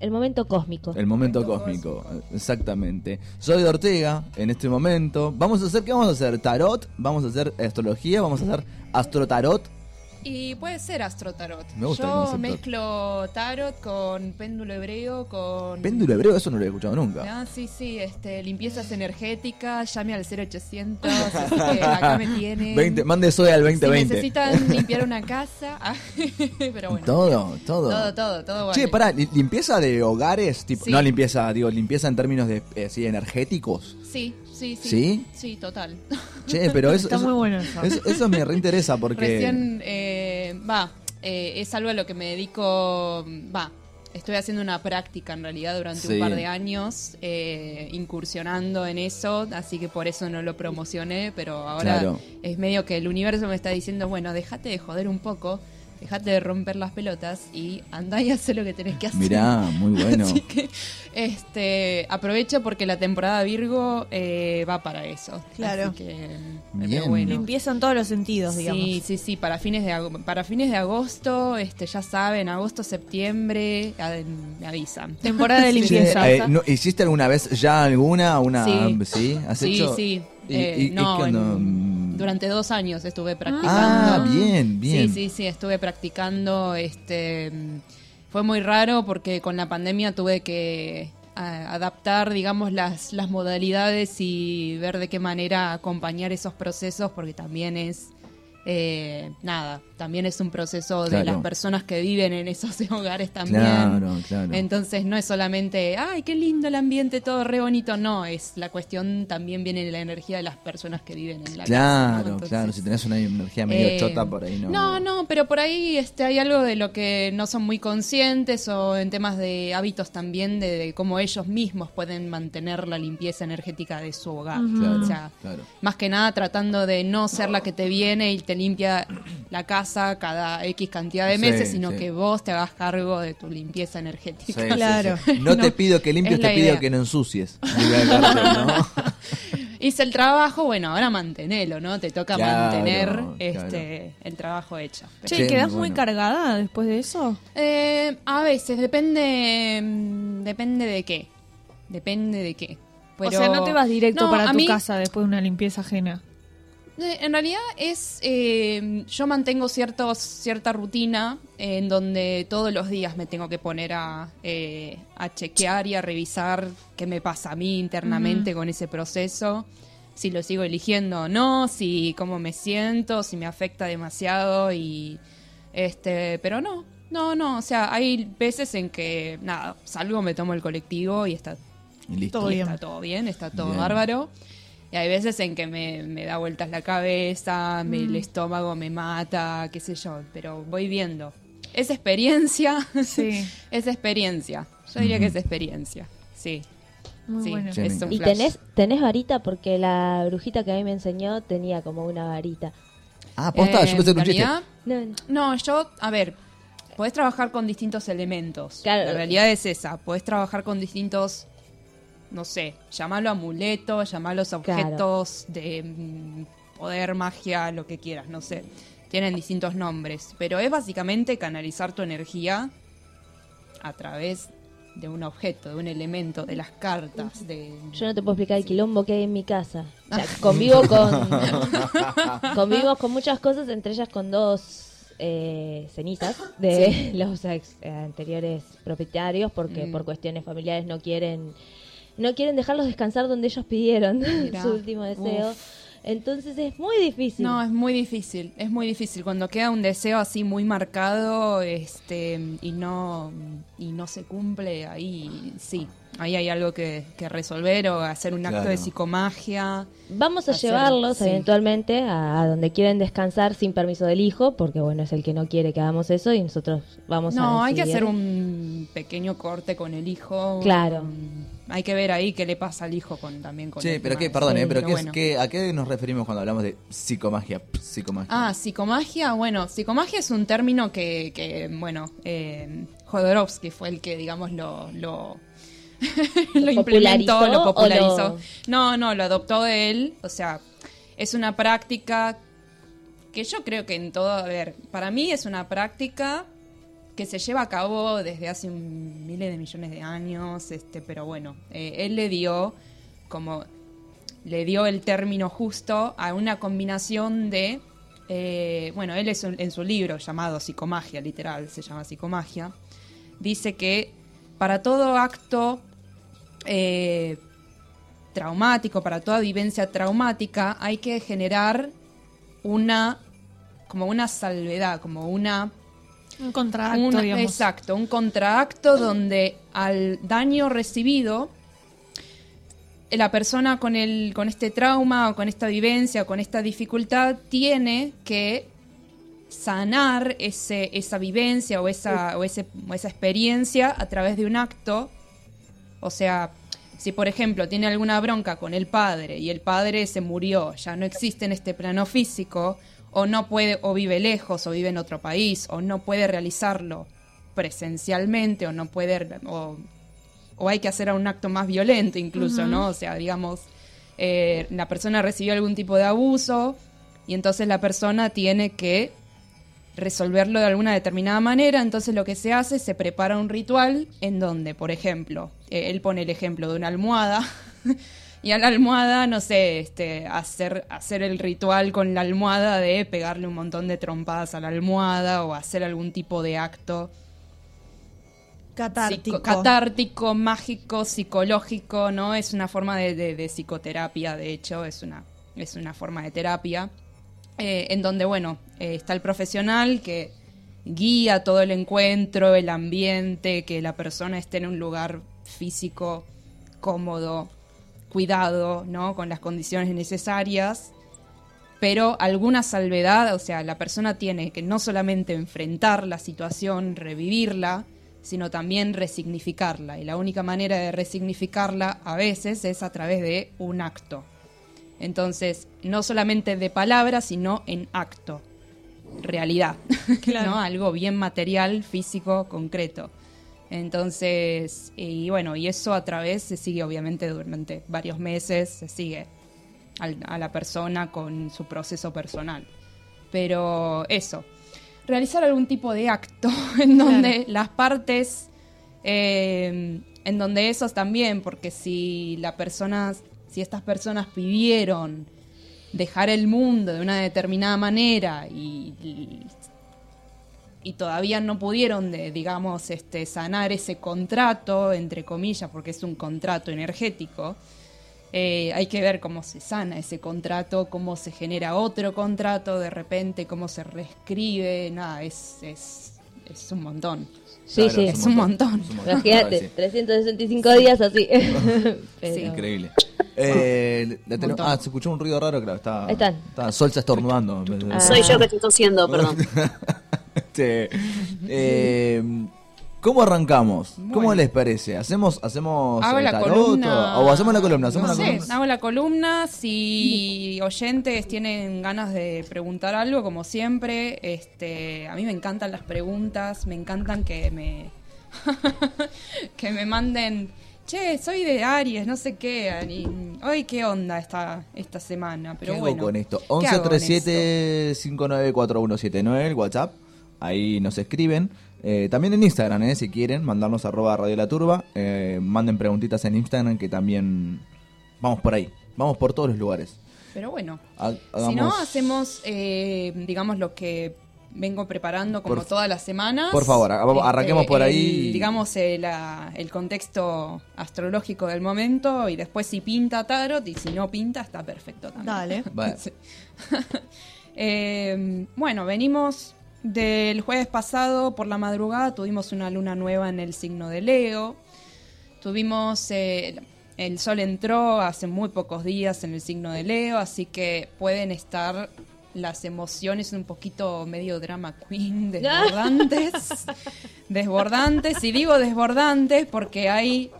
el momento cósmico. El momento cósmico, exactamente. Soy de Ortega en este momento. Vamos a hacer, ¿qué vamos a hacer? Tarot, vamos a hacer astrología, vamos a hacer astrotarot. Y puede ser astrotarot. Me gusta el Yo concepto. mezclo tarot con péndulo hebreo, con... Péndulo hebreo, eso no lo he escuchado nunca. Ah, sí, sí, este, limpiezas energéticas, llame al 0800, así que acá me tienen. 20, mande soy al Si 2020. necesitan limpiar una casa, ah, pero bueno. Todo, todo. Todo, todo, todo Che, vale. pará, li- limpieza de hogares, tipo, Sí. no limpieza, digo, limpieza en términos de, eh, sí, energéticos. Sí, sí, sí. ¿Sí? Sí, total. Che, pero eso, Está eso, muy bueno eso. eso, eso me reinteresa porque... Recién, eh, va, eh, es algo a lo que me dedico, va, estoy haciendo una práctica en realidad durante Sí. un par de años, eh, incursionando en eso, así que por eso no lo promocioné, pero ahora Claro. es medio que el universo me está diciendo, bueno, déjate de joder un poco, déjate de romper las pelotas y andá y haz lo que tenés que hacer. Mirá, muy bueno. Así que este, aprovecho porque la temporada Virgo eh, va para eso. Claro. Así que, Bien. bueno. Limpieza en todos los sentidos, digamos. Sí, sí, sí, para fines de para fines de agosto, este ya saben, agosto, septiembre, a- me avisan. Temporada de limpieza. eh, ¿no- ¿Hiciste alguna vez ya alguna? Una, Sí. ¿Sí? ¿Has sí, hecho? sí. ¿Y- eh, y- y no, qué onda? en- durante dos años estuve practicando. Ah, bien, bien. Sí, sí, sí, estuve practicando. Este, fue muy raro porque con la pandemia tuve que adaptar, digamos, las, las modalidades y ver de qué manera acompañar esos procesos porque también es, eh, nada, también es un proceso de Claro. las personas que viven en esos hogares también. Claro, claro. Entonces no es solamente, ay, qué lindo el ambiente, todo re bonito. No, es la cuestión también viene de la energía de las personas que viven en la casa. ¿no? Claro, claro. Si tenés una energía medio eh, chota por ahí, ¿no? No, no, pero por ahí este, hay algo de lo que no son muy conscientes o en temas de hábitos también de, de cómo ellos mismos pueden mantener la limpieza energética de su hogar. Claro, O sea, claro. más que nada tratando de no ser la que te viene y te limpia la casa cada X cantidad de Sí, meses, sino sí. que vos te hagas cargo de tu limpieza energética. sí, Claro. sí. No, te pido que limpies, es te pido que no ensucies. Hice el trabajo, bueno, ahora mantenelo, ¿no? Te toca Claro, mantener claro. este el trabajo hecho. Che, Sí, ¿quedás muy cargada después de eso? Eh, a veces, depende mm, depende de qué. Depende de qué. o sea, no te vas directo No, para tu mí, casa después de una limpieza ajena. Eh, En realidad es, eh, yo mantengo ciertos, cierta rutina en donde todos los días me tengo que poner a, eh, a chequear y a revisar qué me pasa a mí internamente con ese proceso, si lo sigo eligiendo o no, si cómo me siento, si me afecta demasiado y este, pero no, no, no, o sea, hay veces en que nada, salgo, me tomo el colectivo y está Y listo. Todo y bien. está todo bien, está todo Bien. bárbaro. Y hay veces en que me, me da vueltas la cabeza, me- Mm. el estómago me mata, qué sé yo, pero voy viendo. Es experiencia, Sí. es experiencia. Yo diría que es experiencia, sí. Muy sí, bueno. Es un. ¿Y flash. tenés, tenés varita? Porque la brujita que a mí me enseñó tenía como una varita. Ah, posta, Eh, yo pensé que un chiste. No, no. No, yo, a ver, podés trabajar con distintos elementos. Claro. La realidad es esa. Podés trabajar con distintos, no sé, llamarlo amuleto, llamarlos objetos de mm, poder, magia, lo que quieras, no sé. Tienen distintos nombres. Pero es básicamente canalizar tu energía a través de un objeto, de un elemento, de las cartas, de... Yo no te puedo explicar el quilombo que hay en mi casa. O sea, convivo con. convivo con muchas cosas, entre ellas con dos eh, cenizas de los ex- eh, anteriores propietarios, porque Mm. por cuestiones familiares no quieren. No quieren dejarlos descansar donde ellos pidieron Mirá. su último deseo. Uf. Entonces es muy difícil. No, es muy difícil, es muy difícil. Cuando queda un deseo así muy marcado este, y, no, y no se cumple, ahí sí, ahí hay algo que, que resolver o hacer un acto de psicomagia. Vamos a hacer- llevarlos sí. eventualmente a, a donde quieren descansar sin permiso del hijo, porque bueno, es el que no quiere que hagamos eso y nosotros vamos a No, hay que hacer un pequeño corte con el hijo. Claro. un- hay que ver ahí qué le pasa al hijo con también con Sí, el pero qué, perdón, Sí, eh, pero pero qué, es- bueno. qué- ¿a qué nos referimos cuando hablamos de psicomagia? Psicomagia. Ah, psicomagia. Bueno, psicomagia es un término que, que bueno, eh, Jodorowsky fue el que, digamos, lo, lo, lo implementó, popularizó lo popularizó. lo- No, no, lo adoptó él. O sea, es una práctica que yo creo que en todo, a ver, para mí es una práctica que se lleva a cabo desde hace miles de millones de años, este, pero bueno, eh, él le dio como le dio el término justo a una combinación de eh, bueno, él es en su libro llamado Psicomagia, literal, se llama Psicomagia, dice que para todo acto eh, traumático, para toda vivencia traumática, hay que generar una como una salvedad, como una Un digamos. exacto, un contraacto donde al daño recibido la persona con el con este trauma o con esta vivencia o con esta dificultad tiene que sanar ese, esa vivencia o esa, o, ese- o esa experiencia a través de un acto. O sea, si por ejemplo tiene alguna bronca con el padre y el padre se murió, ya no existe en este plano físico, o no puede, o vive lejos, o vive en otro país, o no puede realizarlo presencialmente, o no puede, o, o hay que hacer un acto más violento incluso, ¿no? O sea, digamos, eh, la persona recibió algún tipo de abuso y entonces la persona tiene que resolverlo de alguna determinada manera, entonces lo que se hace, se prepara un ritual en donde, por ejemplo, eh, él pone el ejemplo de una almohada, y a la almohada, no sé, este, hacer, hacer el ritual con la almohada de pegarle un montón de trompadas a la almohada o hacer algún tipo de acto Catártico. psico- catártico, mágico, psicológico, ¿no? Es una forma de, de- de psicoterapia, de hecho, es una, es una forma de terapia, eh, en donde, bueno, eh, está el profesional que guía todo el encuentro, el ambiente, que la persona esté en un lugar físico cómodo, cuidado, ¿no? Con las condiciones necesarias pero alguna salvedad, o sea, la persona tiene que no solamente enfrentar la situación, revivirla, sino también resignificarla. Y la única manera de resignificarla a veces es a través de un acto. Entonces, no solamente de palabras, sino en acto, realidad, ¿no? Algo bien material, físico, concreto. Entonces, y bueno, y eso a través se sigue obviamente durante varios meses, se sigue a la persona con su proceso personal. Pero eso, realizar algún tipo de acto en donde las partes, eh, en donde esos también, porque si la persona, si estas personas pidieron dejar el mundo de una determinada manera y, y- y todavía no pudieron, de, digamos, este, sanar ese contrato, entre comillas, porque es un contrato energético, eh, hay que ver cómo se sana ese contrato, cómo se genera otro contrato de repente, cómo se reescribe, nada, es, es, es un montón. Sí, Claro, sí. Es un montón. es un Imagínate, Sí. 365 días así. Pero- Sí. Increíble. Eh, la tenemos- montón. ah, se escuchó un ruido raro, claro. Está, Ahí están. está Sol está estornudando. Ah. Soy yo que estoy tosiendo, perdón. Este, eh, ¿Cómo arrancamos? ¿Cómo les parece? ¿Hacemos, hacemos Hago la columna. o, hacemos la columna? ¿Hacemos No la sé, columna? hago la columna. Si oyentes tienen ganas de preguntar algo, como siempre, este, a mí me encantan las preguntas, me encantan que me que me manden, che, soy de Aries, no sé qué, y, hoy qué onda esta esta semana, pero ¿Qué bueno. hago con esto? ¿qué hago con esto? 1137-594179, el WhatsApp. Ahí nos escriben. Eh, también en Instagram, eh, si quieren, mandarnos arroba Radio La Turba. Eh, manden preguntitas en Instagram que también vamos por ahí. Vamos por todos los lugares. Pero bueno, si no hacemos, eh, digamos lo que vengo preparando como Por- todas las semanas. por favor, a- arranquemos por el- ahí. digamos eh, la- el contexto astrológico del momento y después si pinta tarot y si no pinta está perfecto también. Dale. Eh, bueno, venimos del jueves pasado por la madrugada, tuvimos una luna nueva en el signo de Leo. Tuvimos, eh, el sol entró hace muy pocos días en el signo de Leo, así que pueden estar las emociones un poquito medio drama queen, desbordantes. desbordantes, y digo desbordantes porque hay...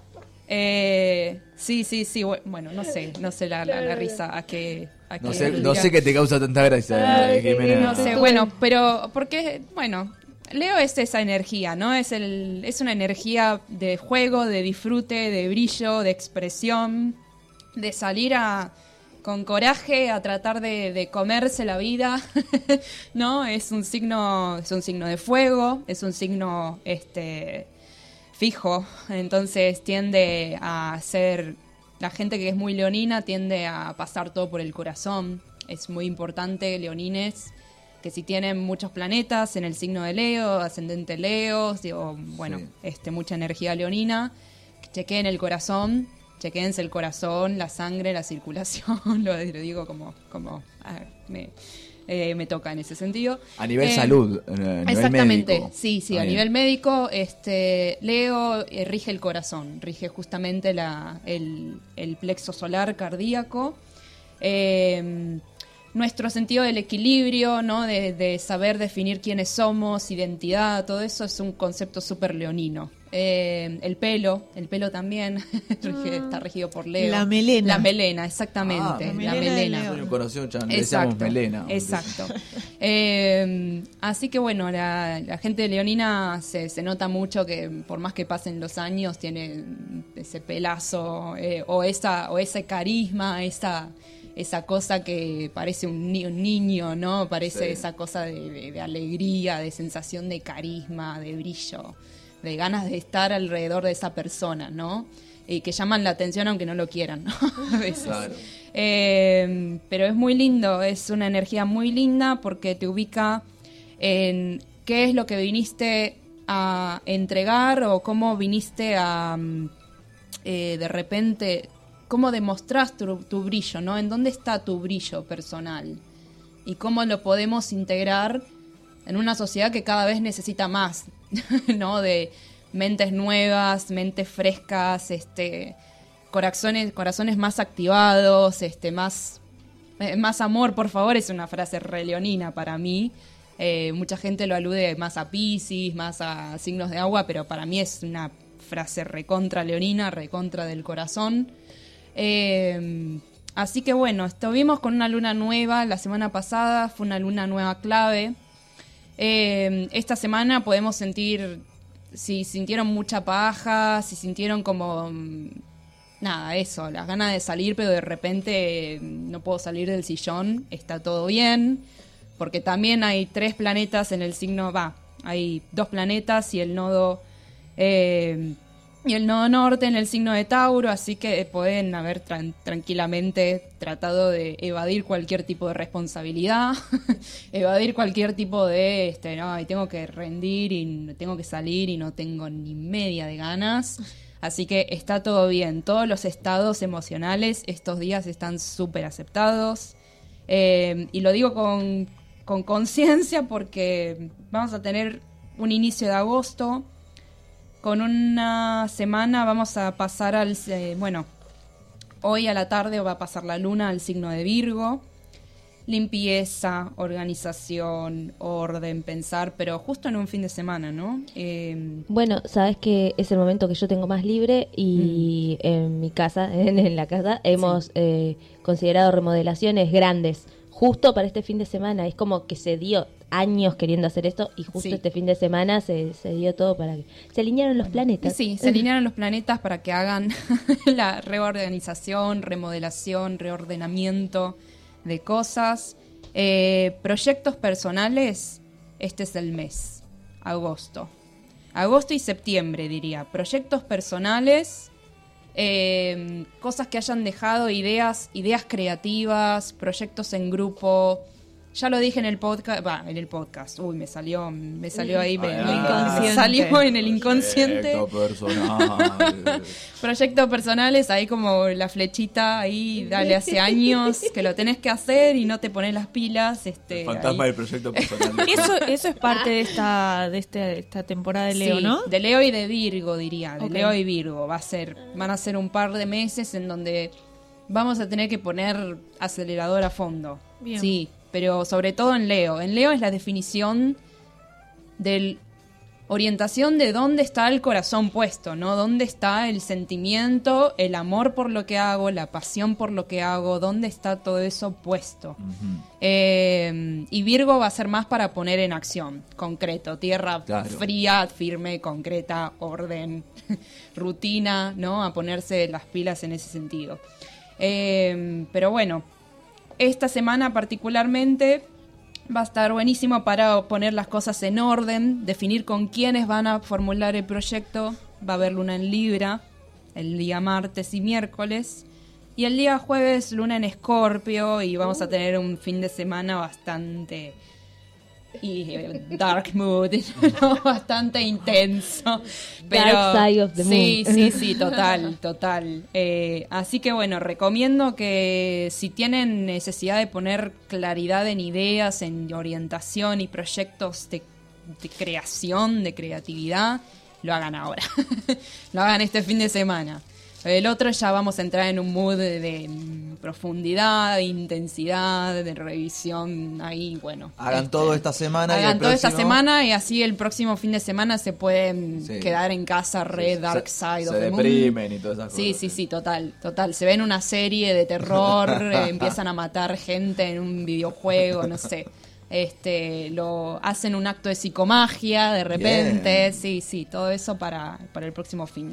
eh, sí, sí, sí, bu- bueno, no sé, no sé la, la- la risa a qué... a no qué sé, no sé qué te causa tanta gracia, Ay, eh, Jimena. No sé, bueno, pero porque, bueno, Leo es esa energía, ¿no? Es, el, es una energía de juego, de disfrute, de brillo, de expresión, de salir a, con coraje a tratar de, de comerse la vida, ¿no? Es un signo, es un signo de fuego, es un signo este fijo, entonces tiende a ser la gente que es muy leonina tiende a pasar todo por el corazón. Es muy importante, leonines, que si tienen muchos planetas en el signo de Leo, ascendente Leo, o bueno, Sí. este, mucha energía leonina, que chequeen el corazón, chequeense el corazón, la sangre, la circulación, lo, lo digo como, como ah, me, eh, me toca en ese sentido. A nivel Eh, salud, eh, a nivel Exactamente, médico. sí, sí, Ah, a bien. nivel médico, este, Leo eh, rige el corazón, rige justamente la, el, el plexo solar cardíaco. Eh, nuestro sentido del equilibrio, ¿no? De, de saber definir quiénes somos, identidad, todo eso es un concepto súper leonino. Eh, el pelo, el pelo también rige- está regido por Leo. La melena. La melena, exactamente. Ah, la melena de melena. Le Exacto, melena. exacto. Eh, así que bueno, la, la gente de Leonina se, se nota mucho que por más que pasen los años tiene ese pelazo eh, o esa o ese carisma, esa esa cosa que parece un, ni- un niño, ¿no? Parece Sí. esa cosa de, de- de alegría, de sensación de carisma, de brillo, de ganas de estar alrededor de esa persona, ¿no? Y que llaman la atención aunque no lo quieran, ¿no? A veces. Claro. Eh, pero es muy lindo, es una energía muy linda porque te ubica en qué es lo que viniste a entregar o cómo viniste a mm, eh, de repente, cómo demostrás tu, tu brillo, ¿no? En dónde está tu brillo personal y cómo lo podemos integrar en una sociedad que cada vez necesita más, ¿no? De mentes nuevas, mentes frescas, este, corazones, corazones más activados, este, más, eh, más amor, por favor, es una frase re leonina para mí. Eh, mucha gente lo alude más a Pisces, más a signos de agua, pero para mí es una frase recontra leonina, recontra del corazón. Eh, así que bueno, estuvimos con una luna nueva la semana pasada, fue una luna nueva clave. Eh, esta semana podemos sentir si sintieron mucha paja, si sintieron como mm, nada, eso, las ganas de salir, pero de repente eh, no puedo salir del sillón, está todo bien, porque también hay tres planetas en el signo, va, hay dos planetas y el nodo eh, y el nodo norte en el signo de Tauro, así que pueden haber tran- tranquilamente tratado de evadir cualquier tipo de responsabilidad, evadir cualquier tipo de, este, no, y tengo que rendir y tengo que salir y no tengo ni media de ganas. Así que está todo bien. Todos los estados emocionales estos días están súper aceptados. Eh, y lo digo con conciencia porque vamos a tener un inicio de agosto. Con una semana vamos a pasar al... eh, bueno, hoy a la tarde va a pasar la luna al signo de Virgo. Limpieza, organización, orden, pensar, pero justo en un fin de semana, ¿no? Eh, Bueno, sabes que es el momento que yo tengo más libre y Mm. en mi casa, en, en la casa, hemos eh, considerado remodelaciones grandes justo para este fin de semana. Es como que se dio años queriendo hacer esto y justo Sí. este fin de semana se, se dio todo para que se alinearon los planetas. Sí, se alinearon los planetas para que hagan la reorganización, remodelación, reordenamiento de cosas. Eh, proyectos personales, este es el mes, agosto. Agosto y septiembre, diría. Proyectos personales, eh, cosas que hayan dejado, ideas, ideas creativas, proyectos en grupo. Ya lo dije en el podcast, va, en el podcast. Uy, me salió, me salió ahí, me, Ah, me- salió en el inconsciente. Proyecto personal. Proyectos personales, ahí como la flechita ahí, dale hace años que lo tenés que hacer y no te pones las pilas. Este, Fantasma ahí. del proyecto personal. Eso, eso es parte de esta, de este- esta temporada de Leo, Sí, ¿no? De Leo y de Virgo, diría. De. Leo y Virgo. Va a ser, van a ser un par de meses en donde vamos a tener que poner acelerador a fondo. Bien. Sí, pero sobre todo en Leo. En Leo es la definición del orientación de dónde está el corazón puesto, ¿no? Dónde está el sentimiento, el amor por lo que hago, la pasión por lo que hago, dónde está todo eso puesto. Eh, y Virgo va a ser más para poner en acción, concreto, tierra Claro. fría, firme, concreta, orden, rutina, ¿no? A ponerse las pilas en ese sentido. Eh, pero bueno, esta semana particularmente va a estar buenísimo para poner las cosas en orden, definir con quiénes van a formular el proyecto. Va a haber luna en Libra el día martes y miércoles. Y el día jueves luna en Escorpio y vamos a tener un fin de semana bastante y eh, dark mood, ¿no? bastante intenso. Pero, Dark side of the sí, moon. sí, sí, total, total. Eh, así que bueno, recomiendo que si tienen necesidad de poner claridad en ideas, en orientación y proyectos de, de creación, de creatividad, lo hagan ahora. lo hagan este fin de semana. El otro ya vamos a entrar en un mood de, de, profundidad, de intensidad, de revisión. Ahí, bueno. Hagan este, todo esta semana. y Hagan el todo esta semana y así el próximo fin de semana se pueden Sí. quedar en casa re Sí, dark se- side of se the moon. deprimen y todas esas Sí, cosas. sí, sí, total, total. Se ven una serie de terror, eh, empiezan a matar gente en un videojuego, no sé. Este, lo hacen un acto de psicomagia de repente, Bien. sí, sí, todo eso para, para el próximo fin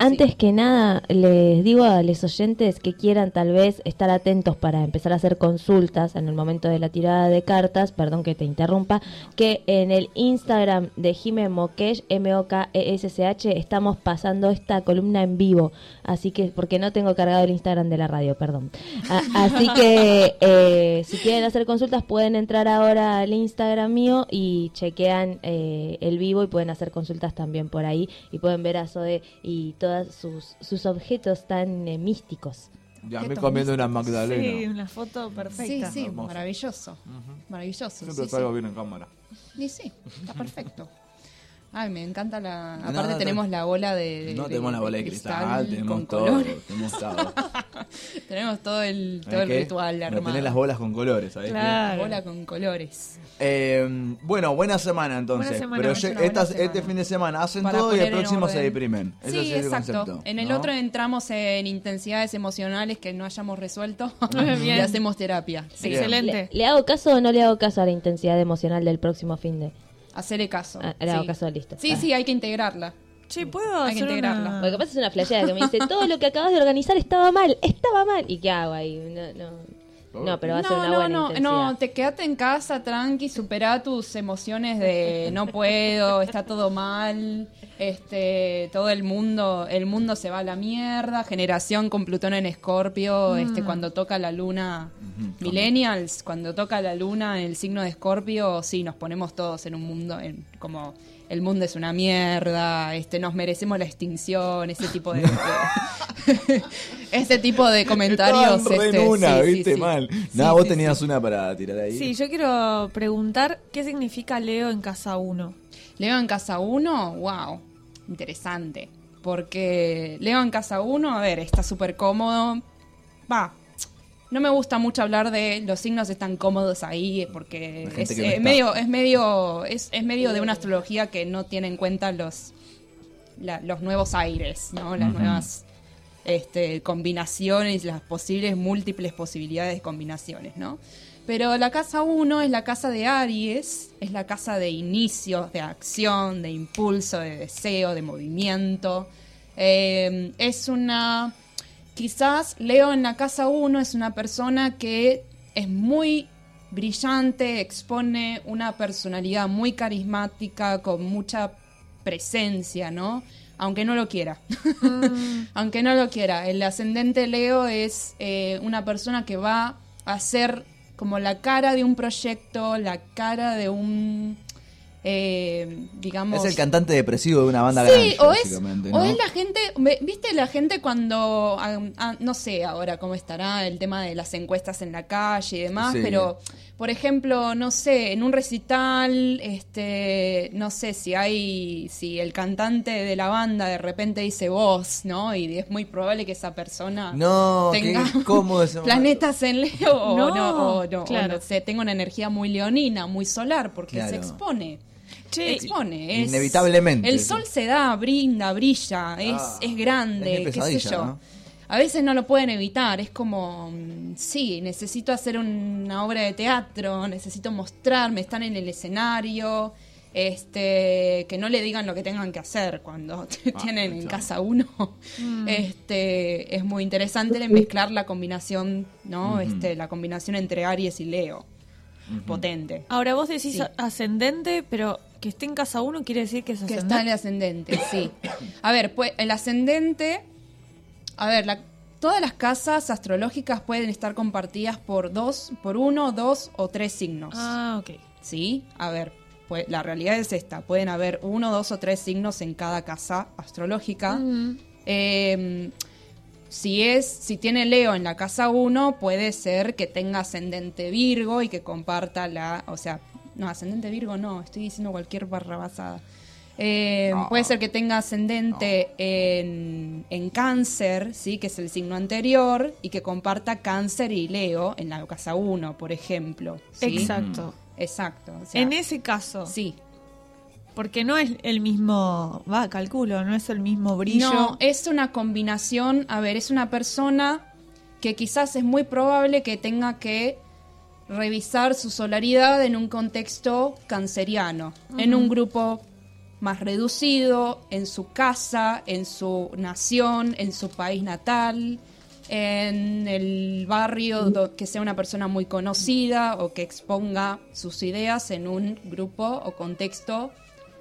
Antes que nada, les digo a los oyentes que quieran tal vez estar atentos para empezar a hacer consultas en el momento de la tirada de cartas, perdón que te interrumpa, que en el Instagram de Jime Mokesh, M-O-K-E-S-C-H, estamos pasando esta columna en vivo, así que, porque no tengo cargado el Instagram de la radio, perdón. Así que, eh, si quieren hacer consultas, pueden entrar ahora al Instagram mío y chequean eh, el vivo y pueden hacer consultas también por ahí y pueden ver a Zoe y todos sus, sus objetos tan eh, místicos. Y a mí Estos comiendo una Sí, Magdalena. una foto Sí, perfecta. sí, Hermoso. maravilloso. Maravilloso. Siempre sí, salgo sí. bien en cámara. Y sí, está perfecto. Ay, me encanta la. No, Aparte, no, tenemos la bola de. No de- tenemos la bola de cristal, tenemos con todo. colores. Tenemos todo. Tenemos todo el, todo ¿Sabes el ritual armado. tenés las bolas con colores. La Claro. bola con colores. Eh, bueno, buena semana entonces. Buena semana, Pero buena semana, este fin de semana hacen Para todo y el próximo se deprimen. Ese sí, es el exacto. concepto. en el ¿no? otro entramos en intensidades emocionales que no hayamos resuelto y hacemos terapia. Sí. Excelente. ¿Le, le hago caso o no le hago caso a la intensidad emocional del próximo fin de? Hacerle caso. Ah, le hago sí. caso, listo. Sí, Ah. sí, hay que integrarla. Che, ¿puedo Hay que hacer integrarla. una... Lo que pasa es una flasheada que me dice, todo lo que acabas de organizar estaba mal, estaba mal. ¿Y qué hago ahí? No, no. No, pero va a ser no, una no, buena no, intensidad. no, te quedaste en casa tranqui, supera tus emociones de no puedo, está todo mal, este, todo el mundo, el mundo se va a la mierda, generación con Plutón en Escorpio, este, cuando toca la luna, millennials, cuando toca la luna en el signo de Escorpio, sí, nos ponemos todos en un mundo, en, como el mundo es una mierda, este, nos merecemos la extinción, ese tipo de, ese tipo de comentarios, re este, una, sí, viste sí. mal. Sí, Nada, vos sí, tenías sí. una para tirar ahí. Sí, yo quiero preguntar qué significa Leo en casa 1. Leo en casa 1, wow, interesante. Porque Leo en casa 1, a ver, está súper cómodo. Va, no me gusta mucho hablar de los signos están cómodos ahí porque es, no eh, medio, es medio, es, es medio de una astrología que no tiene en cuenta los, la- los nuevos aires, ¿no? Las nuevas este, combinaciones, las posibles múltiples posibilidades de combinaciones, ¿no? Pero la casa 1 es la casa de Aries, es la casa de inicios, de acción, de impulso, de deseo, de movimiento. Eh, es una... Quizás Leo en la casa 1 es una persona que es muy brillante, expone una personalidad muy carismática, con mucha presencia, ¿no? Aunque no lo quiera. Aunque no lo quiera. El ascendente Leo es eh, una persona que va a ser como la cara de un proyecto, la cara de un, eh, digamos... Es el cantante depresivo de una banda Sí, grande, o es, o es la gente, viste la gente cuando, ah, ah, no sé ahora cómo estará el tema de las encuestas en la calle y demás, Sí. pero por ejemplo, no sé, en un recital, este, no sé si hay, si el cantante de la banda de repente dice voz, ¿no? Y es muy probable que esa persona No, tenga ese momento. planetas en Leo o No, no, o no, o claro. no sé, tenga una energía muy leonina, muy solar, porque Claro. se expone. Che, expone. es- Inevitablemente. El sol se da, brinda, brilla, es, Ah, es grande, es qué sé yo. ¿no? A veces no lo pueden evitar, es como, mm, sí, necesito hacer una obra de teatro, necesito mostrarme, estar en el escenario. Este, que no le digan lo que tengan que hacer cuando te tienen en casa uno. Este, es muy interesante mezclar la combinación, ¿no? Este, la combinación entre Aries y Leo. Potente. Ahora vos decís Sí. ascendente, pero que esté en casa uno quiere decir que es Que ascendente. está el ascendente, sí. A ver, pues el ascendente. A ver, la- todas las casas astrológicas pueden estar compartidas por dos, por uno, dos o tres signos. Ah, ok. ¿Sí? A ver, pues la realidad es esta: pueden haber uno, dos o tres signos en cada casa astrológica. Eh, si es, si tiene Leo en la casa 1, puede ser que tenga ascendente Virgo y que comparta la, o sea, no, ascendente Virgo no, estoy diciendo cualquier barra Eh, Puede ser que tenga ascendente en, en cáncer, ¿sí? que es el signo anterior, y que comparta cáncer y Leo en la casa 1, por ejemplo. ¿sí? Exacto. Exacto. o sea, En ese caso, sí. porque no es el mismo, va, calculo, no es el mismo brillo. No, es una combinación. A ver, es una persona que quizás es muy probable que tenga que revisar su solaridad en un contexto canceriano, en un grupo más reducido, en su casa, en su nación, en su país natal, en el barrio que sea una persona muy conocida o que exponga sus ideas en un grupo o contexto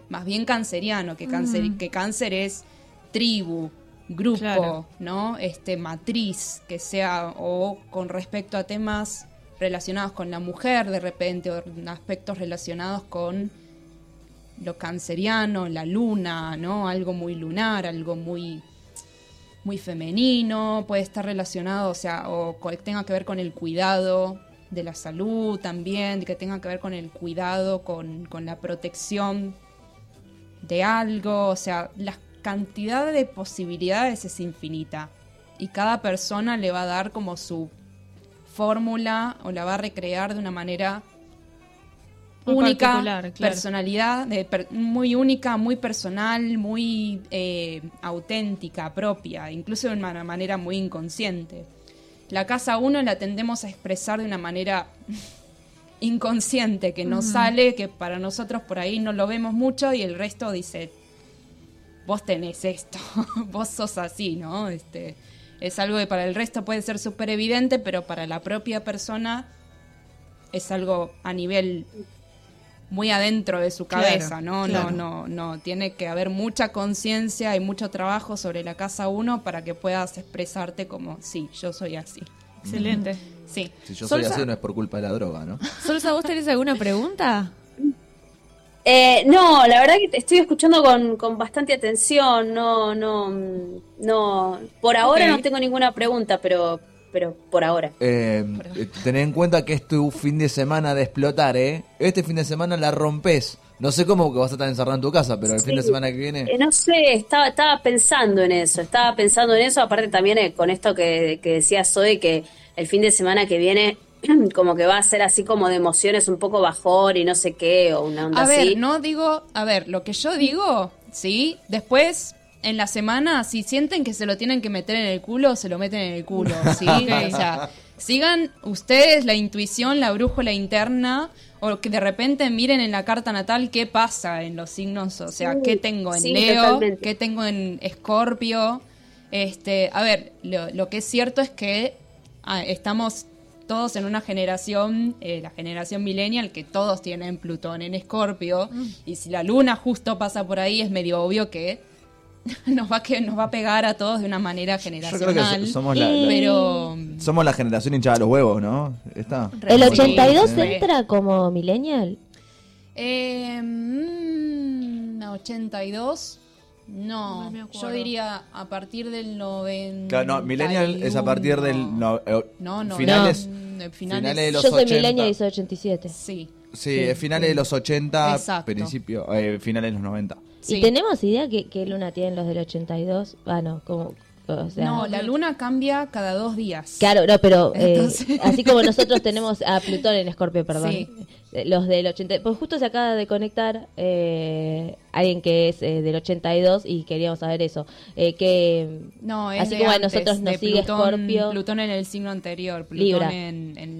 más bien canceriano, que cáncer, que cáncer es tribu, grupo, Claro. ¿no? Este matriz, que sea o con respecto a temas relacionados con la mujer de repente o aspectos relacionados con lo canceriano, la luna, ¿no? Algo muy lunar, algo muy muy femenino, puede estar relacionado, o sea, o tenga que ver con el cuidado de la salud también, que tenga que ver con el cuidado, con, con la protección de algo, o sea, la cantidad de posibilidades es infinita y cada persona le va a dar como su fórmula o la va a recrear de una manera única, claro. personalidad, de per- muy única, muy personal, muy eh, auténtica, propia, incluso de una manera muy inconsciente. La casa 1 la tendemos a expresar de una manera inconsciente, que nos sale, que para nosotros por ahí no lo vemos mucho y el resto dice, vos tenés esto, vos sos así, ¿no? Este, es algo que para el resto puede ser súper evidente, pero para la propia persona es algo a nivel muy adentro de su Claro, cabeza, ¿no? claro. No, no, no. Tiene que haber mucha conciencia y mucho trabajo sobre la casa 1 para que puedas expresarte como, sí, yo soy así. Excelente. Sí. Si yo soy Solsa- así no es por culpa de la droga, ¿no? Solsa, ¿vos tenés alguna pregunta? Eh, no, la verdad que te estoy escuchando con, con bastante atención. No, no, no. Por ahora no tengo ninguna pregunta, pero, pero por ahora. Eh, tened en cuenta que es tu fin de semana de explotar, ¿eh? Este fin de semana la rompes. No sé cómo que vas a estar encerrado en tu casa, pero el fin de semana que viene... Eh, no sé, estaba, estaba pensando en eso, estaba pensando en eso, aparte también eh, con esto que, que decía Zoe, que el fin de semana que viene como que va a ser así como de emociones un poco bajón y no sé qué, o una onda A ver, así. no digo, a ver, lo que yo digo, sí, después en la semana, si sienten que se lo tienen que meter en el culo, se lo meten en el culo, sí. O sea, sigan ustedes la intuición, la brújula interna, o que de repente miren en la carta natal qué pasa en los signos, o sea, Sí, qué tengo en sí, Leo, totalmente. qué tengo en Escorpio. Este, a ver, lo, lo que es cierto es que ah, estamos todos en una generación, eh, la generación millennial, que todos tienen Plutón en Escorpio, y si la luna justo pasa por ahí, es medio obvio que nos va, a que nos va a pegar a todos de una manera Yo creo que generacional. so- somos la, la- pero somos la generación hinchada a los huevos, ¿no? Está. ¿El Sí, 82 sí. entra como millennial? eh, mm, 82 no, No acuerdo. yo diría a partir del 90 Claro, no, Millennial es a partir del... No, eh, no, no, finales, no, eh, finales de los Yo soy 80. millennial y soy 87. sí. Sí, es finales de los 80, Exacto. principio, eh, finales de los 90. Sí. ¿Y tenemos idea que, qué luna tienen los del 82? Ah, no, como... O sea, no, la luna cambia cada dos días. Claro, no, pero eh, así como nosotros tenemos a Plutón en Escorpio, perdón. Sí. Eh, Los del 80, pues justo se acaba de conectar eh, alguien que es eh, del 82 y queríamos saber eso. Eh, que No, es así como a antes, nosotros nos sigue Plutón, Escorpio. Plutón en el signo anterior, Plutón Libra. En, en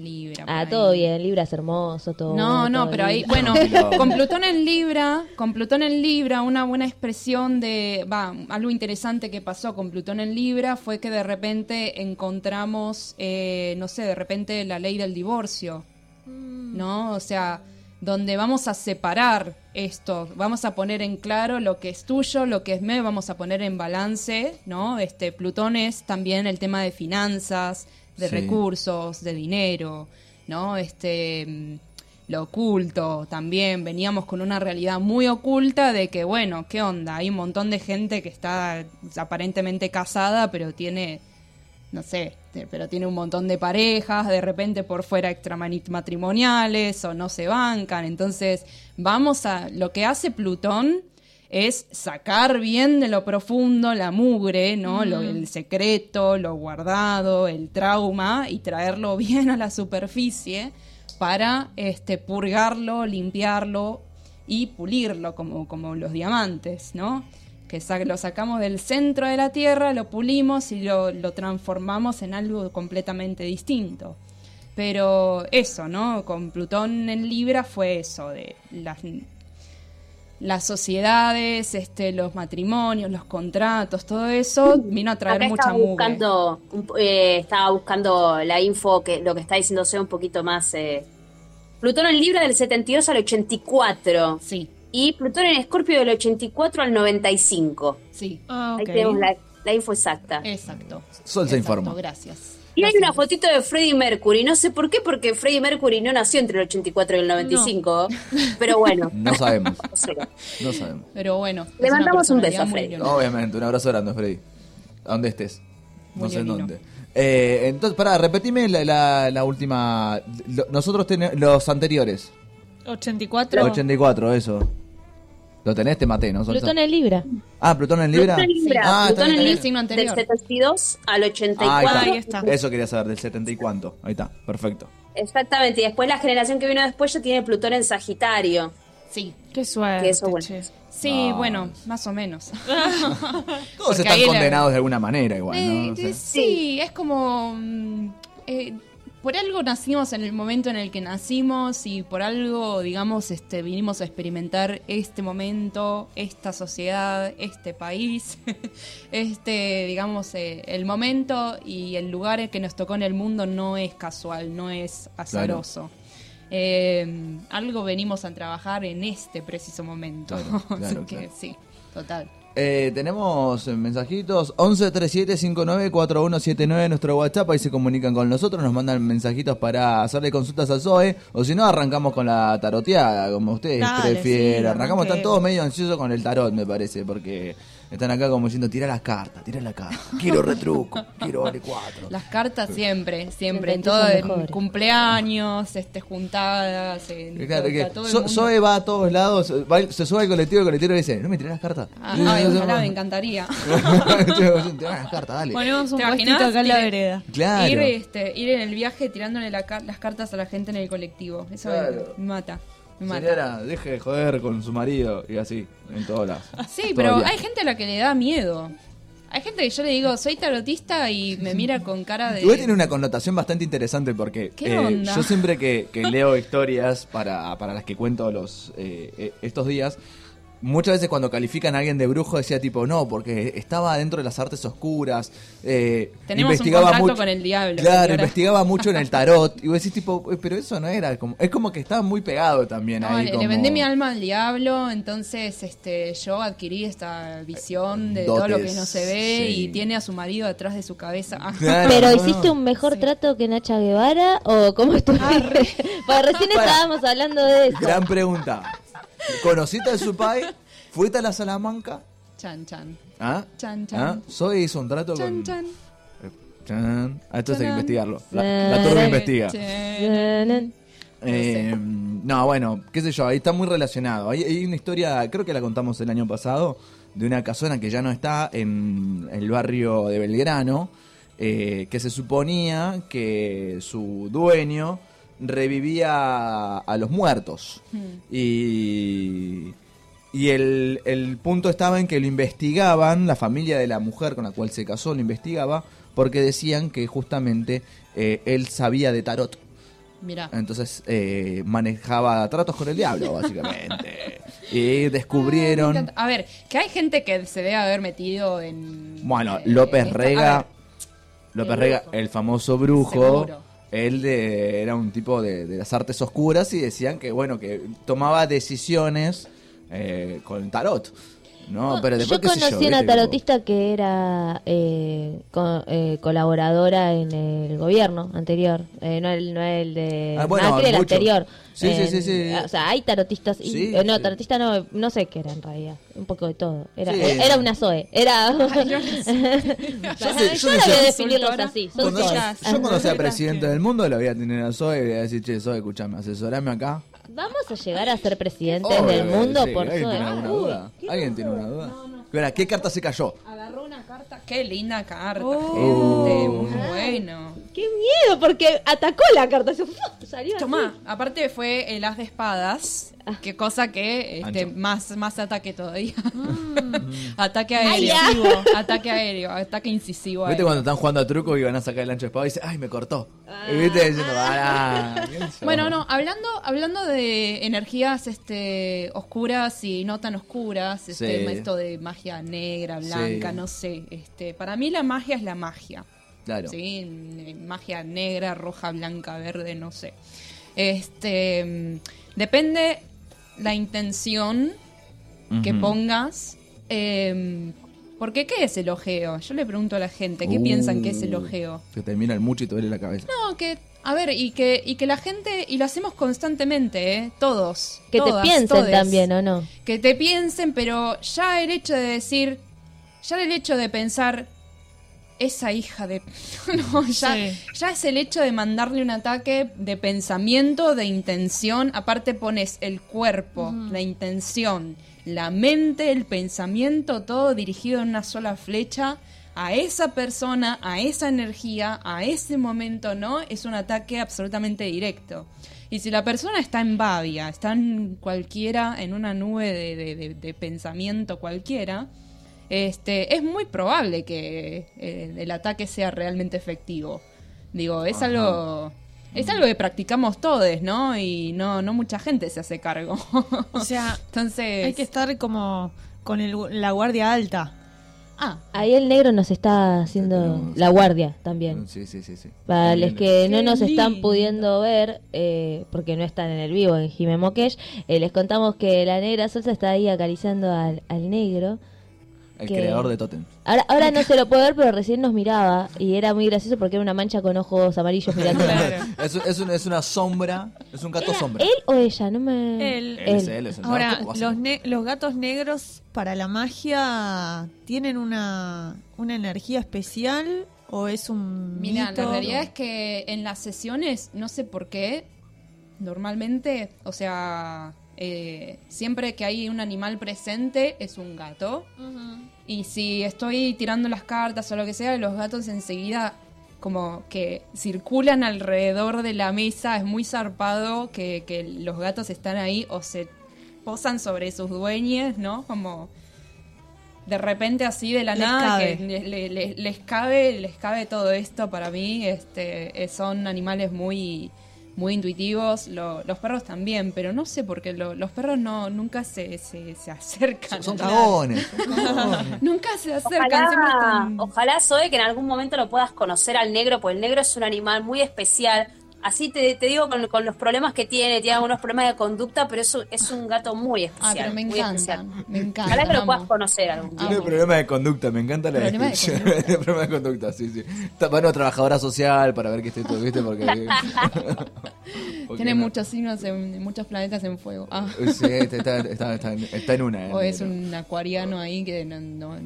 Ah, ahí. todo bien, Libra es hermoso, todo No, no, pero ahí, bueno, con Plutón en Libra, con Plutón en Libra, una buena expresión de, va, algo interesante que pasó con Plutón en Libra fue que de repente encontramos, eh, no sé, de repente la ley del divorcio, ¿no? O sea, donde vamos a separar esto, vamos a poner en claro lo que es tuyo, lo que es mío, vamos a poner en balance, ¿no? Este Plutón es también el tema de finanzas, de Sí. recursos, de dinero, ¿no? Este mm, lo oculto también, veníamos con una realidad muy oculta de que, bueno, ¿qué onda? Hay un montón de gente que está aparentemente casada, pero tiene no sé, pero tiene un montón de parejas, de repente por fuera extramatrimoniales o no se bancan. Entonces, vamos a. Lo que hace Plutón es sacar bien de lo profundo la mugre, ¿no? Lo- el secreto, lo guardado, el trauma y traerlo bien a la superficie para este, purgarlo, limpiarlo y pulirlo como, como los diamantes, ¿no? Que sa- lo sacamos del centro de la Tierra, lo pulimos y lo, lo transformamos en algo completamente distinto. Pero eso, ¿no? Con Plutón en Libra fue eso, de las, las sociedades, este, los matrimonios, los contratos, todo eso vino a traer Acá mucha estaba buscando, eh, estaba buscando la info que lo que está diciéndose un poquito más. eh, Plutón en Libra del 72 al 84 Sí, y Plutón en Escorpio del 84 al 95. sí, Ah, Ahí ok. tenemos la, la info exacta. exacto. Sol se informa. Gracias. Y hay una fotito de Freddie Mercury, no sé por qué, porque Freddie Mercury no nació entre el 84 y el 95, pero bueno. No sabemos. no sé. No sabemos. Pero bueno. Le mandamos un beso a Freddy. Obviamente, un abrazo grande, Freddy. A donde estés. No Muy sé en dónde. Eh, entonces, pará, repetime la, la- la última. lo- nosotros tenemos los anteriores. 84. 84, eso. ¿Lo tenés? Te maté, ¿no? Plutón en Libra. Ah, Plutón en Libra. Plutón en Libra, Ah, está Plutón bien, en está el signo Del anterior. 72 al 84. Ah, ahí Ahí está. está. Eso quería saber, del 70 y cuánto. Ahí está, perfecto. Exactamente, y después la generación que vino después ya tiene Plutón en Sagitario. Sí. Qué suerte. Que eso, bueno. Sí, No. bueno, más o menos. Todos Porque están la- condenados de alguna manera, igual, Eh, ¿no? O sea, eh, sí, es como... mm, eh, por algo nacimos en el momento en el que nacimos y por algo, digamos, este, vinimos a experimentar este momento, esta sociedad, este país, este, digamos, eh, el momento y el lugar que nos tocó en el mundo no es casual, no es azaroso. Eh, algo venimos a trabajar en este preciso momento. Claro, Así claro, que claro. sí, total. Eh, tenemos mensajitos 1137-594179 nuestro WhatsApp, ahí se comunican con nosotros, nos mandan mensajitos para hacerle consultas a Zoe, o si no arrancamos con la taroteada, como ustedes Dale, prefieran. sí, arrancamos, están todos medio ansiosos con el tarot, me parece, porque están acá como diciendo, tira las cartas, tira la carta, quiero retruco, quiero vale cuatro. Las cartas siempre, siempre, en todo, en cumpleaños, este, juntadas, en Claro todo- que todo el Zo- mundo. Zoe va a todos lados, va- se sube al colectivo, el colectivo le dice, no me tirás las cartas. Ah, ay, ojalá, me encantaría. Tirás las cartas, dale. Ponemos un ¿Te puestito acá en la vereda. Claro. Ir, este, ir en el viaje tirándole la las cartas a la gente en el colectivo. Eso Claro. me mata. Señora, deje de joder con su marido y así, en todos lados. Sí, pero hay gente a la que le da miedo. Hay gente que yo le digo, soy tarotista y me mira con cara de... Igual tiene una connotación bastante interesante porque eh, ¿Qué onda? yo siempre que, que leo historias para, para las que cuento los eh, eh, estos días, muchas veces cuando califican a alguien de brujo decía tipo, no, porque estaba dentro de las artes oscuras, eh, Tenemos un investigaba contrato mucho, con el diablo, Claro, señora. investigaba mucho en el tarot. Y vos decís tipo, "Eh, pero eso no era, como, es como que estaba muy pegado también No, ahí. le, como- le vendí mi alma al diablo, entonces este yo adquirí esta visión de todo lo que no se ve sí. y tiene a su marido detrás de su cabeza. Ah, Claro, ¿Pero no, hiciste un mejor trato que Nacha Guevara o cómo estuviste? Porque recién Para. estábamos hablando de eso. Gran pregunta. ¿Conociste a su pai? ¿Fuiste a la Salamanca? Chan, chan. ¿Ah? Chan, chan. ¿Ah? Zoe hizo un trato Chan, con... chan. Eh, chan. Ah, esto hay que investigarlo. La, la turba investiga. Eh, no, bueno, qué sé yo, ahí está muy relacionado. Hay, hay una historia, creo que la contamos el año pasado, de una casona que ya no está en el barrio de Belgrano, eh, que se suponía que su dueño revivía a los muertos. Y, y el, el punto estaba en que lo investigaban, la familia de la mujer con la cual se casó lo investigaba, porque decían que justamente eh, él sabía de tarot. Mirá. Entonces eh, manejaba tratos con el diablo, básicamente. y descubrieron. A ver, que hay gente que se debe haber metido en. Bueno, eh, López Rega. López El Rega, brujo. el famoso brujo. Seguro. Él de- era un tipo de, de las artes oscuras y decían que, bueno, que tomaba decisiones eh, con tarot. No, pero después yo conocí yo, una tarotista que era eh, co- eh, colaboradora en el gobierno anterior, eh, no el no el de Ah, bueno, Macri, el mucho. anterior. Sí, sí, sí, sí. O sea, hay tarotistas, y- Sí, eh, no, sí. tarotista no, no sé qué era en realidad, un poco de todo. Era, Sí. eh, era una Zoe, era... Yo sé- yo yo no sé- voy a definirlos así, son Cuando yo, cuando sea presidente del mundo, le voy a tener a Zoe y le voy a decir, che, Zoe, escuchame, asesorame acá. Vamos a llegar a ser presidentes Obvio, del mundo sí, por ¿Alguien tiene alguna Uy, duda? ¿Alguien tiene una duda? Ahora, ¿qué carta se cayó? Agarró una carta. Qué linda carta, Oh. gente. Muy bueno. ¡Qué miedo! Porque atacó la carta, se salió así. Tomá, aparte fue el as de espadas, Ah. que cosa que este, más, más ataque todavía. Mm. ataque aéreo. ataque aéreo, ataque incisivo. ¿Viste aéreo. cuando están jugando a truco y van a sacar el ancho de espada y dice, ay, me cortó? Y viste diciendo, "Ah, ¿quién sos?". Bueno, no, hablando, hablando de energías este, oscuras y no tan oscuras, este, Sí. esto de magia negra, blanca, Sí. no sé. Este, para mí la magia es la magia. Claro. ¿sí? Magia negra, roja, blanca, verde, no sé. Este depende la intención que pongas. eh, porque ¿qué es el ojeo? Yo le pregunto a la gente, ¿qué Uh, piensan que es el ojeo? Que te mira el mucho y te duele la cabeza. No, que a ver, y que y que la gente y lo hacemos constantemente, ¿eh? Todos. Que todas, te piensen todes. también, ¿o no? Que te piensen, pero ya el hecho de decir, ya el hecho de pensar, esa hija de... no, ya, Sí. ya es el hecho de mandarle un ataque de pensamiento, de intención. Aparte pones el cuerpo, la intención, la mente, el pensamiento, todo dirigido en una sola flecha a esa persona, a esa energía, a ese momento, ¿no? Es un ataque absolutamente directo. Y si la persona está en babia, está en cualquiera, en una nube de, de- de- de pensamiento cualquiera, este, es muy probable que eh, el ataque sea realmente efectivo. Digo, es Ajá. algo. Es algo que practicamos todos, ¿no? Y no, no mucha gente se hace cargo. O sea, Entonces. hay que estar como con el- la guardia alta. Ah, Ahí el negro nos está haciendo Tenemos- la guardia también. Sí, sí, sí. sí. Para los que no nos están lindo. pudiendo ver, eh, porque no están en el vivo en Jime Mokesh, eh, les contamos que la negra Solsa está ahí acariciando al, al negro. El que- creador de Totem. Ahora, ahora no se lo puede ver, pero recién nos miraba y era muy gracioso porque era una mancha con ojos amarillos mirando. Es, es, un- es una sombra, es un gato sombra. ¿Él o ella? No me... Él. Él es él, es el Ahora, gato, los, ne- los gatos negros para la magia tienen una, una energía especial o es un Mira, mito? la realidad es que en las sesiones, no sé por qué, normalmente, o sea, eh, siempre que hay un animal presente es un gato. Y si estoy tirando las cartas o lo que sea, los gatos enseguida como que circulan alrededor de la mesa, es muy zarpado que, que los gatos están ahí o se posan sobre sus dueños, ¿no? Como de repente así de la Les nada cabe. que le- le- le- les cabe les cabe todo esto para mí este eh, son animales muy muy intuitivos lo- los perros también pero no sé por qué lo- los perros no nunca se, se, se acercan Son cagones. son cagones. nunca se acercan siempre Ojalá, están- ojalá Zoe que en algún momento lo puedas conocer al negro, porque el negro es un animal muy especial. Así te, te digo con, con los problemas que tiene, tiene algunos problemas de conducta, pero es un, es un gato muy especial. ah pero me muy especial. encantan me encantan Ojalá que lo puedas conocer algún día. Tiene problemas de conducta, me encanta la Problema de descripción. Tiene problemas de conducta, sí, sí. Bueno, trabajadora social para ver que esté todo, ¿viste? Porque. porque tiene no- muchos signos en muchos planetas en fuego ah. Sí, está, está, está, está en una. o eh, es un acuariano ahí que no, no-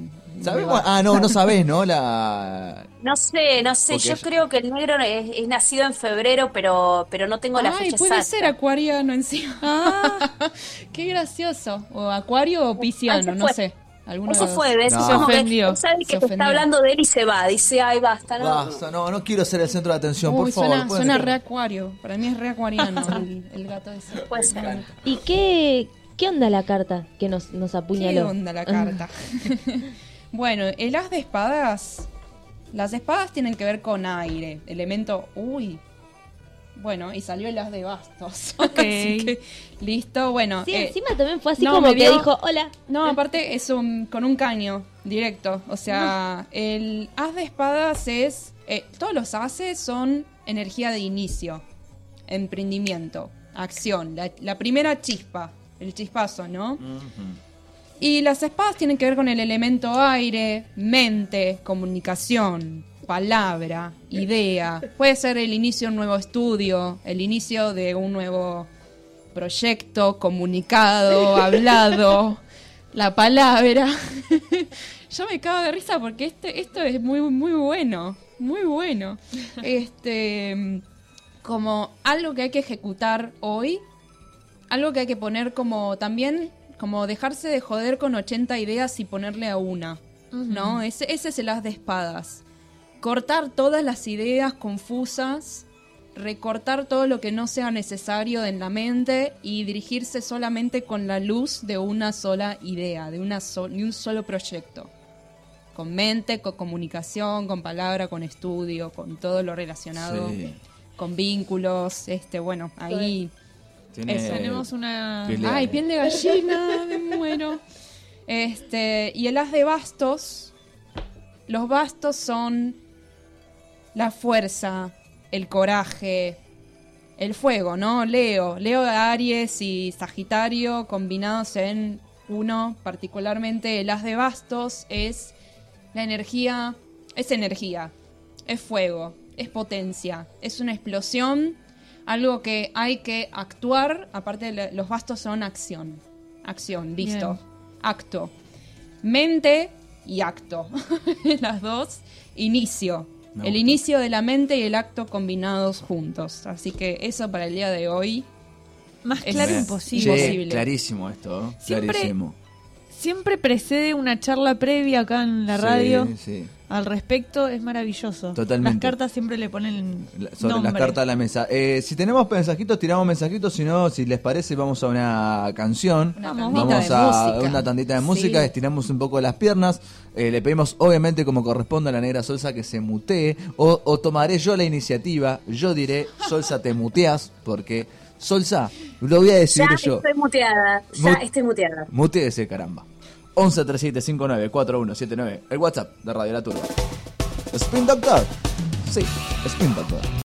no ¿Sabés me cuál- va. Ah, no, no sabés, ¿no? La. No sé, no sé, Porque yo creo que el negro es, es nacido en febrero, pero, pero no tengo la Ay, fecha puede exacta. ser acuariano encima. Qué gracioso. O acuario o pisciano, no sé. Alguno Eso fue. ¿ves? No. Se como que ofendió. sabe que Se te está hablando de él y se va. Dice, ay, basta, no. Basta, no, no quiero ser el centro de atención, por Uy, favor. suena, suena re acuario. Para mí es re acuariano el, el gato ese. Puede ser. ¿Y qué, qué onda la carta que nos, nos apuñaló? ¿Qué onda la carta? Bueno, el as de espadas. Las espadas tienen que ver con aire. Elemento. Uy. Bueno, y salió el as de bastos. Ok. Así que, listo, bueno. Sí, eh, encima también fue así no, como me que dijo, hola. No, aparte es un, con un caño directo. O sea, el as de espadas es. eh, todos los ases son energía de inicio, emprendimiento, acción, la, la primera chispa, el chispazo, ¿no? Y las espadas tienen que ver con el elemento aire, mente, comunicación, palabra, idea. Puede ser el inicio de un nuevo estudio, el inicio de un nuevo proyecto, comunicado, hablado, la palabra. Yo me cago de risa porque este, esto es muy, muy bueno, muy bueno. Este, como algo que hay que ejecutar hoy, algo que hay que poner como también, como dejarse de joder con 80 ideas y ponerle a una, ¿no? Ese, ese es el as de espadas. Cortar todas las ideas confusas, recortar todo lo que no sea necesario en la mente y dirigirse solamente con la luz de una sola idea, de, una so- de un solo proyecto. Con mente, con comunicación, con palabra, con estudio, con todo lo relacionado, Sí. con vínculos, este, bueno, ahí... Tiene Eso. Tenemos una... piel de Ay, piel de gallina, me muero. Este, y el as de bastos, los bastos son la fuerza, el coraje, el fuego, ¿no? Leo, Leo, Aries y Sagitario combinados en uno, particularmente el as de bastos es la energía, es energía, es fuego, es potencia, es una explosión, algo que hay que actuar, aparte de los bastos son acción, acción, listo, Bien. acto, mente y acto, las dos, inicio, Me el gusta. inicio de la mente y el acto combinados juntos, así que eso para el día de hoy. Más claro imposible. Clarísimo esto, ¿eh? Siempre- clarísimo. Siempre precede una charla previa acá en la Sí, radio sí. al respecto. Es maravilloso. Totalmente. Las cartas siempre le ponen La- Sobre nombre. las cartas a la mesa. Eh, si tenemos mensajitos, tiramos mensajitos. Si no, si les parece, vamos a una canción. Una Vamos, a música. una tandita de Sí. música, estiramos un poco las piernas. eh, le pedimos, obviamente, como corresponde a la negra Solsa, que se mutee. O, o tomaré yo la iniciativa. Yo diré, Solsa, te muteas. Porque, Solsa, lo voy a Ya decir yo. estoy muteada. Ya Mut- estoy muteada. Muteese, caramba. 11 37 59 4179. El WhatsApp de Radio La Turba. Spin Doctor. Sí, Spin Doctor.